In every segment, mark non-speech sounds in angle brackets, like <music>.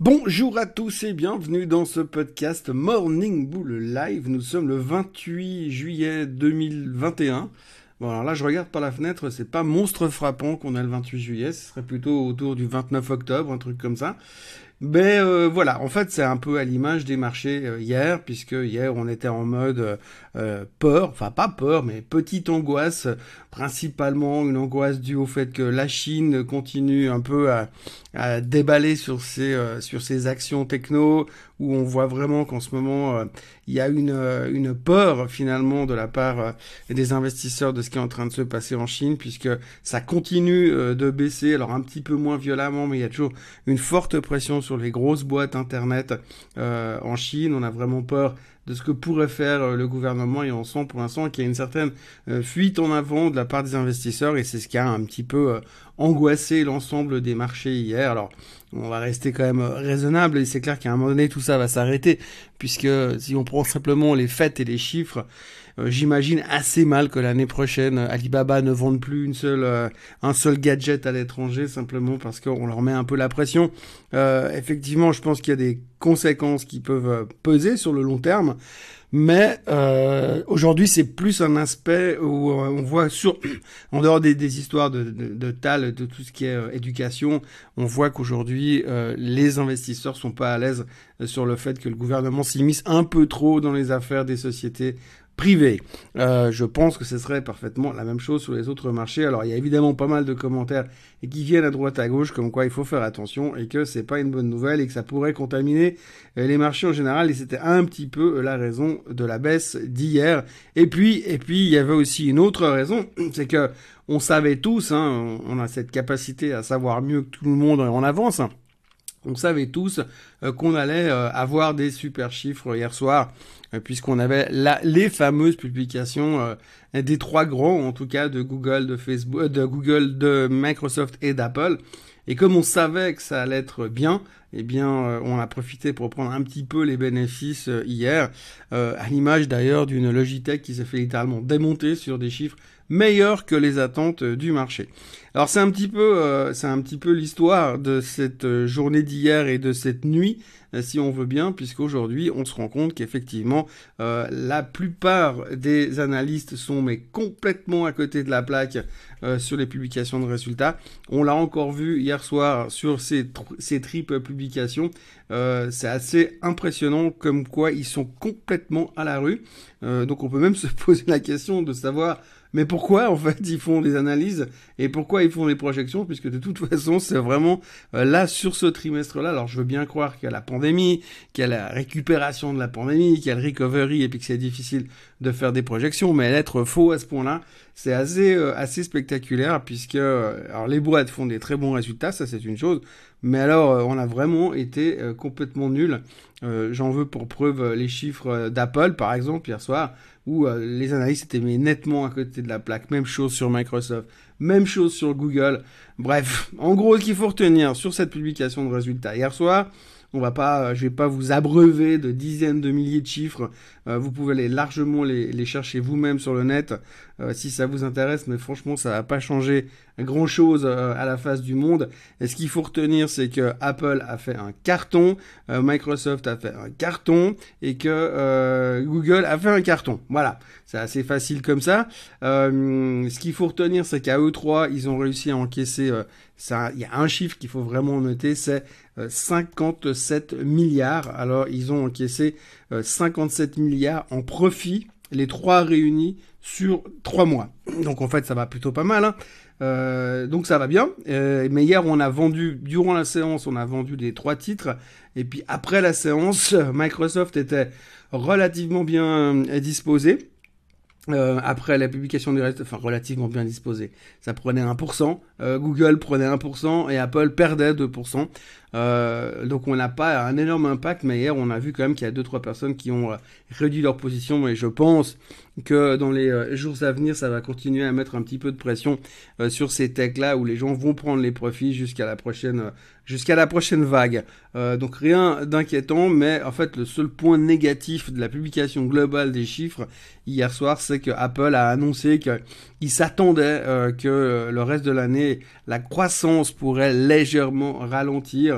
Bonjour à tous et bienvenue dans ce podcast Morning Bull Live. Nous sommes le 28 juillet 2021. Bon alors là je regarde par la fenêtre, c'est pas monstre frappant qu'on a le 28 juillet, ce serait plutôt autour du 29 octobre, un truc comme ça. Mais euh, voilà, en fait c'est un peu à l'image des marchés euh, hier, puisque hier on était en mode euh, peur, enfin pas peur, mais petite angoisse, principalement une angoisse due au fait que la Chine continue un peu à, à déballer sur ses, sur ses actions techno, où on voit vraiment qu'en ce moment il y a une, une peur finalement de la part des investisseurs de ce qui est en train de se passer en Chine, puisque ça continue de baisser, alors un petit peu moins violemment, mais il y a toujours une forte pression les grosses boîtes internet euh, en Chine. On a vraiment peur de ce que pourrait faire euh, le gouvernement et on sent pour l'instant qu'il y a une certaine euh, fuite en avant de la part des investisseurs et c'est ce qui a un petit peu angoissé l'ensemble des marchés hier. Alors on va rester quand même raisonnable et c'est clair qu'à un moment donné tout ça va s'arrêter puisque si on prend simplement les faits et les chiffres, j'imagine assez mal que l'année prochaine, Alibaba ne vende plus une seule, euh, un seul gadget à l'étranger simplement parce qu'on leur met un peu la pression. Euh, effectivement, je pense qu'il y a des conséquences qui peuvent peser sur le long terme. Mais euh, aujourd'hui, c'est plus un aspect où on voit sur, <clears throat> en dehors des, des histoires de, de, de, TAL, de tout ce qui est éducation, on voit qu'aujourd'hui, euh, les investisseurs sont pas à l'aise sur le fait que le gouvernement s'immisce un peu trop dans les affaires des sociétés privé. Euh, je pense que ce serait parfaitement la même chose sur les autres marchés. Alors il y a évidemment pas mal de commentaires qui viennent à droite à gauche comme quoi il faut faire attention et que c'est pas une bonne nouvelle et que ça pourrait contaminer euh, les marchés en général et c'était un petit peu la raison de la baisse d'hier. Et puis et puis il y avait aussi une autre raison, <clears throat> c'est que on savait tous, hein, on a cette capacité à savoir mieux que tout le monde en avance. On savait tous euh, qu'on allait euh, avoir des super chiffres hier soir, euh, puisqu'on avait les fameuses publications des trois grands, en tout cas de Google, de Facebook, de Google, de Microsoft et d'Apple. Et comme on savait que ça allait être bien, eh bien, on a profité pour prendre un petit peu les bénéfices hier, à l'image d'ailleurs d'une Logitech qui s'est fait littéralement démonter sur des chiffres meilleur que les attentes euh, du marché. Alors c'est un petit peu, euh, c'est un petit peu l'histoire de cette euh, journée d'hier et de cette nuit, si on veut bien, puisqu'aujourd'hui on se rend compte qu'effectivement la plupart des analystes sont mais complètement à côté de la plaque sur les publications de résultats. On l'a encore vu hier soir sur ces, ces triples publications. C'est assez impressionnant comme quoi ils sont complètement à la rue. donc on peut même <laughs> se poser la question de savoir mais pourquoi en fait ils font des analyses et pourquoi ils font des projections puisque de toute <laughs> façon c'est vraiment euh, là sur ce trimestre-là. Alors je veux bien croire qu'il y a la pandémie, qu'il y a la récupération de la pandémie, qu'il y a le recovery et puis que c'est difficile de faire des projections, mais être faux à ce point-là, c'est assez euh, assez spectaculaire puisque euh, alors les boîtes font des très bons résultats, ça c'est une chose, mais alors on a vraiment été complètement nul. J'en veux pour preuve les chiffres d'Apple par exemple hier soir où euh, les analystes étaient mis nettement à côté de la plaque. Même chose sur Microsoft, même chose sur Google. Bref, <laughs> en gros, ce qu'il faut retenir sur cette publication de résultats hier soir, on va pas, euh, je vais pas vous abreuver de dizaines de milliers de chiffres. Euh, vous pouvez les, largement les, les chercher vous-même sur le net euh, si ça vous intéresse. Mais franchement, ça va pas changer grand chose à la face du monde. Et ce qu'il faut retenir, c'est que Apple a fait un carton, Microsoft a fait un carton et que Google a fait un carton. Voilà, c'est assez facile comme ça. ce qu'il faut retenir, c'est qu'à eux trois, ils ont réussi à encaisser. ça, il y a un chiffre qu'il faut vraiment noter, c'est 57 milliards. Alors ils ont encaissé 57 euh, milliards en profit, les trois réunis sur trois mois. Donc en fait ça va plutôt pas mal. Hein. Euh, donc ça va bien. Euh, mais hier on a vendu, durant la séance, on a vendu les trois titres. Et puis après la séance, <laughs> Microsoft était relativement bien disposé. Euh, après la publication des résultats, enfin relativement bien disposé, ça prenait 1%, euh, Google prenait 1% et Apple perdait 2%. Euh, donc on n'a pas un énorme impact, mais hier on a vu quand même qu'il y a deux trois personnes qui ont euh, réduit leur position, et je pense que dans les euh, jours à venir, ça va continuer à mettre un petit peu de pression sur ces techs là où les gens vont prendre les profits jusqu'à la prochaine jusqu'à la prochaine vague. donc rien d'inquiétant, mais en fait le seul point négatif de la publication globale des chiffres hier soir, c'est que Apple a annoncé qu'il s'attendait que le reste de l'année, la croissance pourrait légèrement ralentir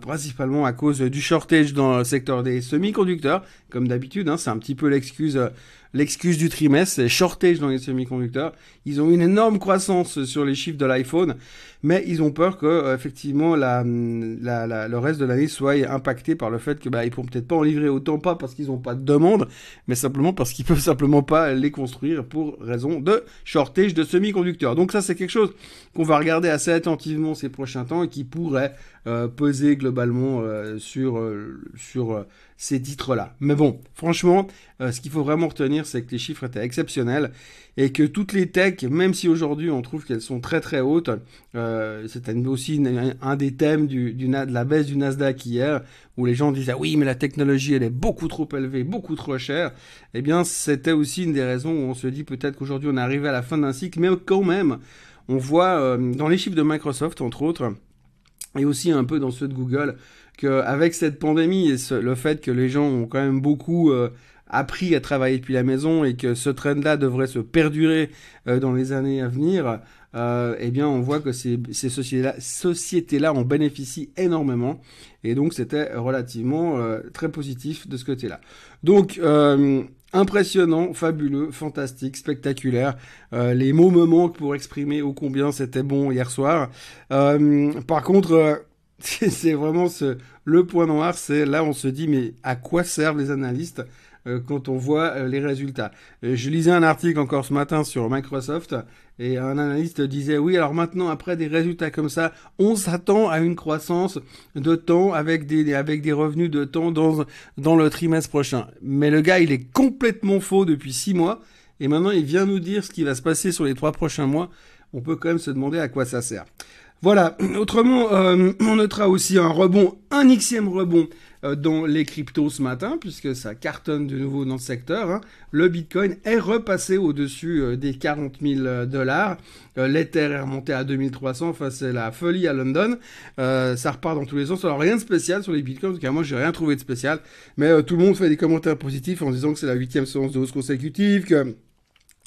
principalement à cause du shortage dans le secteur des semi-conducteurs. Comme d'habitude, hein, c'est un petit peu l'excuse l'excuse du trimestre, c'est shortage dans les semi-conducteurs. Ils ont une énorme croissance sur les chiffres de l'iPhone, mais ils ont peur que euh, effectivement la, la, le reste de l'année soit impacté par le fait que bah, ils pourront peut-être pas en livrer autant pas parce qu'ils n'ont pas de demande, mais simplement parce qu'ils <laughs> peuvent simplement pas les construire pour raison de shortage de semi-conducteurs. Donc ça c'est quelque chose qu'on va regarder assez attentivement ces prochains temps et qui pourrait euh, peser globalement euh, sur sur ces titres-là. Mais bon, franchement, euh, ce qu'il faut vraiment retenir, c'est que les chiffres étaient exceptionnels et que toutes les techs, même si aujourd'hui on trouve qu'elles sont très très hautes, euh, c'était aussi un des thèmes de la baisse du Nasdaq hier, où les gens disaient oui mais la technologie elle est beaucoup trop élevée, beaucoup trop chère. Eh bien, c'était aussi une des raisons où on se dit peut-être qu'aujourd'hui on est arrivé à la fin d'un cycle, mais quand même, on voit euh, dans les chiffres de Microsoft entre autres et aussi un peu dans ceux de Google, qu'avec cette pandémie et le fait que les gens ont quand même beaucoup euh, appris à travailler depuis la maison et que ce trend-là devrait se perdurer euh, dans les années à venir, euh, eh bien on voit que ces, ces sociétés-là en bénéficient énormément et donc c'était relativement très positif de ce côté-là. Donc impressionnant, fabuleux, fantastique, spectaculaire. les mots me manquent pour exprimer ô combien c'était bon hier soir. par contre <laughs> c'est vraiment le point noir, c'est là on se dit mais à quoi servent les analystes euh, quand on voit euh, les résultats? Euh, je lisais un article encore ce matin sur Microsoft et un analyste disait oui alors maintenant après des résultats comme ça, on s'attend à une croissance de temps avec des avec des revenus de temps dans dans le trimestre prochain. Mais le gars il est complètement faux depuis six mois et maintenant il vient nous dire ce qui va se passer sur les trois prochains mois. On peut quand même se demander à quoi ça sert. Voilà. <clears throat> Autrement, euh, <clears throat> on notera aussi un rebond, un xième rebond dans les cryptos ce matin, puisque ça cartonne de nouveau dans le secteur. Hein. Le Bitcoin est repassé au-dessus euh, des 40 000 dollars. L'Ether est remonté à 2300. Enfin, c'est la folie à London. ça repart dans tous les sens. Alors, rien de spécial sur les Bitcoins. En tout cas, moi, j'ai rien trouvé de spécial. Mais tout le monde fait des commentaires positifs en disant que c'est la huitième séance de hausse consécutive, que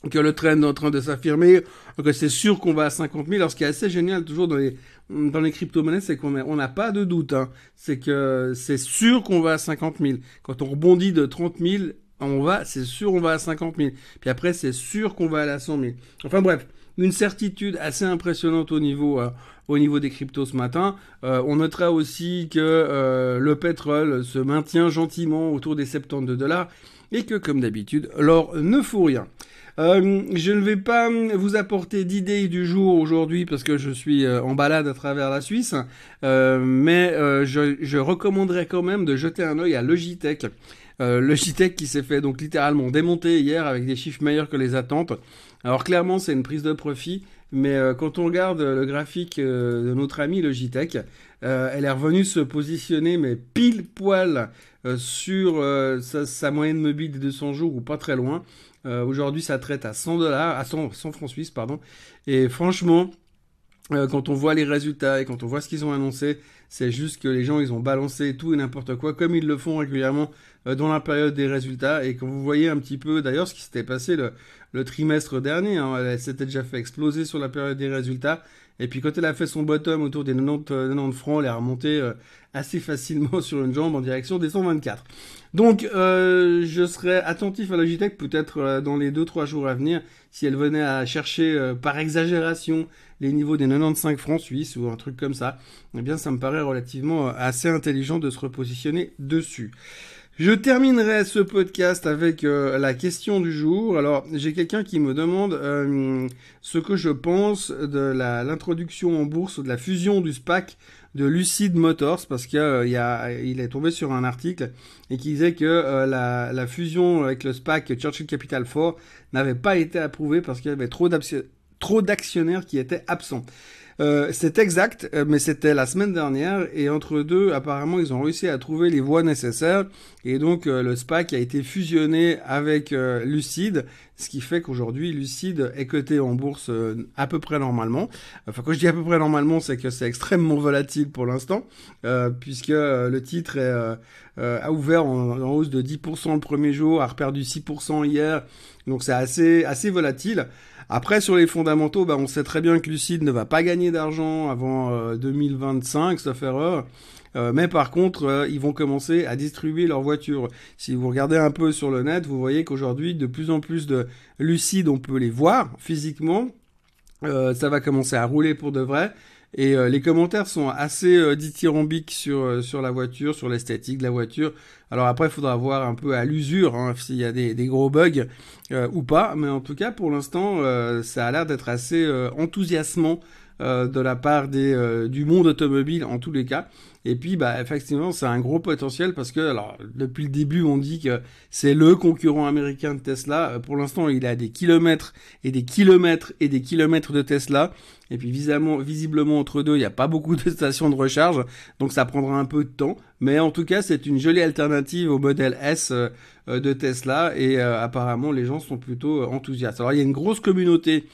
que le trend est en train de s'affirmer, que c'est sûr qu'on va à 50 000. Alors ce qui est assez génial toujours dans les, dans les crypto-monnaies, c'est qu'on on n'a pas de doute. Hein. C'est que c'est sûr qu'on va à 50 000. Quand on rebondit de 30 000, on va, c'est sûr on va à 50 000. Puis après, c'est sûr qu'on va à la 100 000. Enfin bref, une certitude assez impressionnante au niveau, euh, au niveau des cryptos ce matin. Euh, on notera aussi que euh, le pétrole se maintient gentiment autour des 72 dollars et que comme d'habitude, l'or ne fout rien. Euh, je ne vais pas vous apporter d'idées du jour aujourd'hui parce que je suis euh, en balade à travers la Suisse, euh, mais je, je, recommanderais quand même de jeter un œil à Logitech. Logitech qui s'est fait donc littéralement démonter hier avec des chiffres meilleurs que les attentes. Alors clairement c'est une prise de profit, mais quand on regarde le graphique de notre ami Logitech, elle est revenue se positionner mais pile poil sur sa, moyenne mobile des 200 jours ou pas très loin. Euh, aujourd'hui, ça traite à 100 dollars, à 100, francs suisses, pardon. Et franchement, euh, quand on voit les résultats et quand on voit ce qu'ils ont annoncé, c'est juste que les gens, ils ont balancé tout et n'importe quoi, comme ils le font régulièrement euh, dans la période des résultats. Et quand vous voyez un petit peu, d'ailleurs, ce qui s'était passé le, trimestre dernier, hein, elle s'était déjà fait exploser sur la période des résultats. Et puis quand elle a fait son bottom autour des 90, 90 francs, elle est remontée assez facilement <laughs> sur une jambe en direction des 124. Donc, euh, je serai attentif à Logitech peut-être euh, dans les 2-3 jours à venir si elle venait à chercher euh, par exagération les niveaux des 95 francs suisses ou un truc comme ça. Eh bien, ça me paraît relativement assez intelligent de se repositionner dessus. Je terminerai ce podcast avec la question du jour. Alors, j'ai quelqu'un qui me demande ce que je pense de l'introduction en bourse de la fusion du SPAC de Lucid Motors parce qu'il euh, est tombé sur un article et qui disait que euh, la, la, fusion avec le SPAC Churchill Capital 4 n'avait pas été approuvée parce qu'il y avait trop d'actionnaires qui étaient absents. Euh, c'est exact, euh, mais c'était la semaine dernière et entre deux, apparemment, ils ont réussi à trouver les voies nécessaires et donc euh, le SPAC a été fusionné avec Lucide, ce qui fait qu'aujourd'hui Lucide est coté en bourse à peu près normalement. Enfin, quand je dis à peu près normalement, c'est que c'est extrêmement volatile pour l'instant, puisque le titre est, a ouvert en, en, hausse de 10% le premier jour, a reperdu 6% hier, donc c'est assez assez volatile. Après, sur les fondamentaux, bah, on sait très bien que Lucide ne va pas gagner d'argent avant 2025, sauf erreur. Euh, mais par contre, euh, ils vont commencer à distribuer leurs voitures. Si vous regardez un peu sur le net, vous voyez qu'aujourd'hui, de plus en plus de lucides, on peut les voir physiquement. Euh, ça va commencer à rouler pour de vrai. Et les commentaires sont assez dithyrambiques sur sur la voiture, sur l'esthétique de la voiture. Alors après, il faudra voir un peu à l'usure hein, s'il y a des, des gros bugs ou pas. Mais en tout cas, pour l'instant, ça a l'air d'être assez enthousiasmant de la part des, du monde automobile en tous les cas. Et puis, bah, effectivement, c'est un gros potentiel parce que, alors, depuis le début, on dit que c'est le concurrent américain de Tesla. Euh, pour l'instant, il a des kilomètres et des kilomètres et des kilomètres de Tesla. Et puis, visiblement, visiblement entre deux, il n'y a pas beaucoup de stations de recharge. Donc, ça prendra un peu de temps. Mais en tout cas, c'est une jolie alternative au modèle S euh, euh, de Tesla. Et apparemment, les gens sont plutôt enthousiastes. Alors, il y a une grosse communauté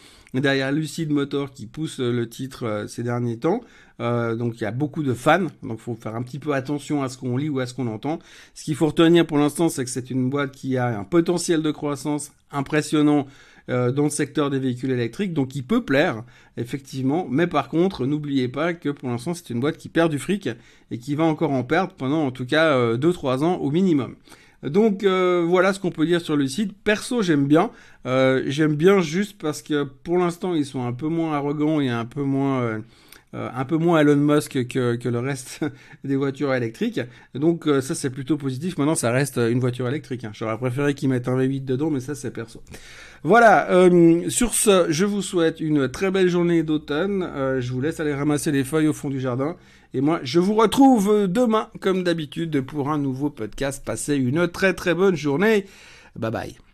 derrière Lucid Motor qui pousse le titre ces derniers temps. Euh, donc il y a beaucoup de fans, donc faut faire un petit peu attention à ce qu'on lit ou à ce qu'on entend. Ce qu'il faut retenir pour l'instant, c'est que c'est une boîte qui a un potentiel de croissance impressionnant euh, dans le secteur des véhicules électriques, donc il peut plaire, effectivement, mais par contre, n'oubliez pas que pour l'instant, c'est une boîte qui perd du fric et qui va encore en perdre pendant en tout cas 2-3 euh, ans au minimum. Donc voilà ce qu'on peut dire sur le site. Perso, j'aime bien. j'aime bien juste parce que pour l'instant, ils sont un peu moins arrogants et un peu moins euh, un peu moins Elon Musk que, le reste <laughs> des voitures électriques. Donc euh, ça c'est plutôt positif. Maintenant ça reste une voiture électrique. Hein. J'aurais préféré qu'ils mettent un V8 dedans, mais ça c'est perso. Voilà, euh, sur ce, je vous souhaite une très belle journée d'automne. je vous laisse aller ramasser les feuilles au fond du jardin. Et moi, je vous retrouve demain, comme d'habitude, pour un nouveau podcast. Passez une très très bonne journée. Bye bye.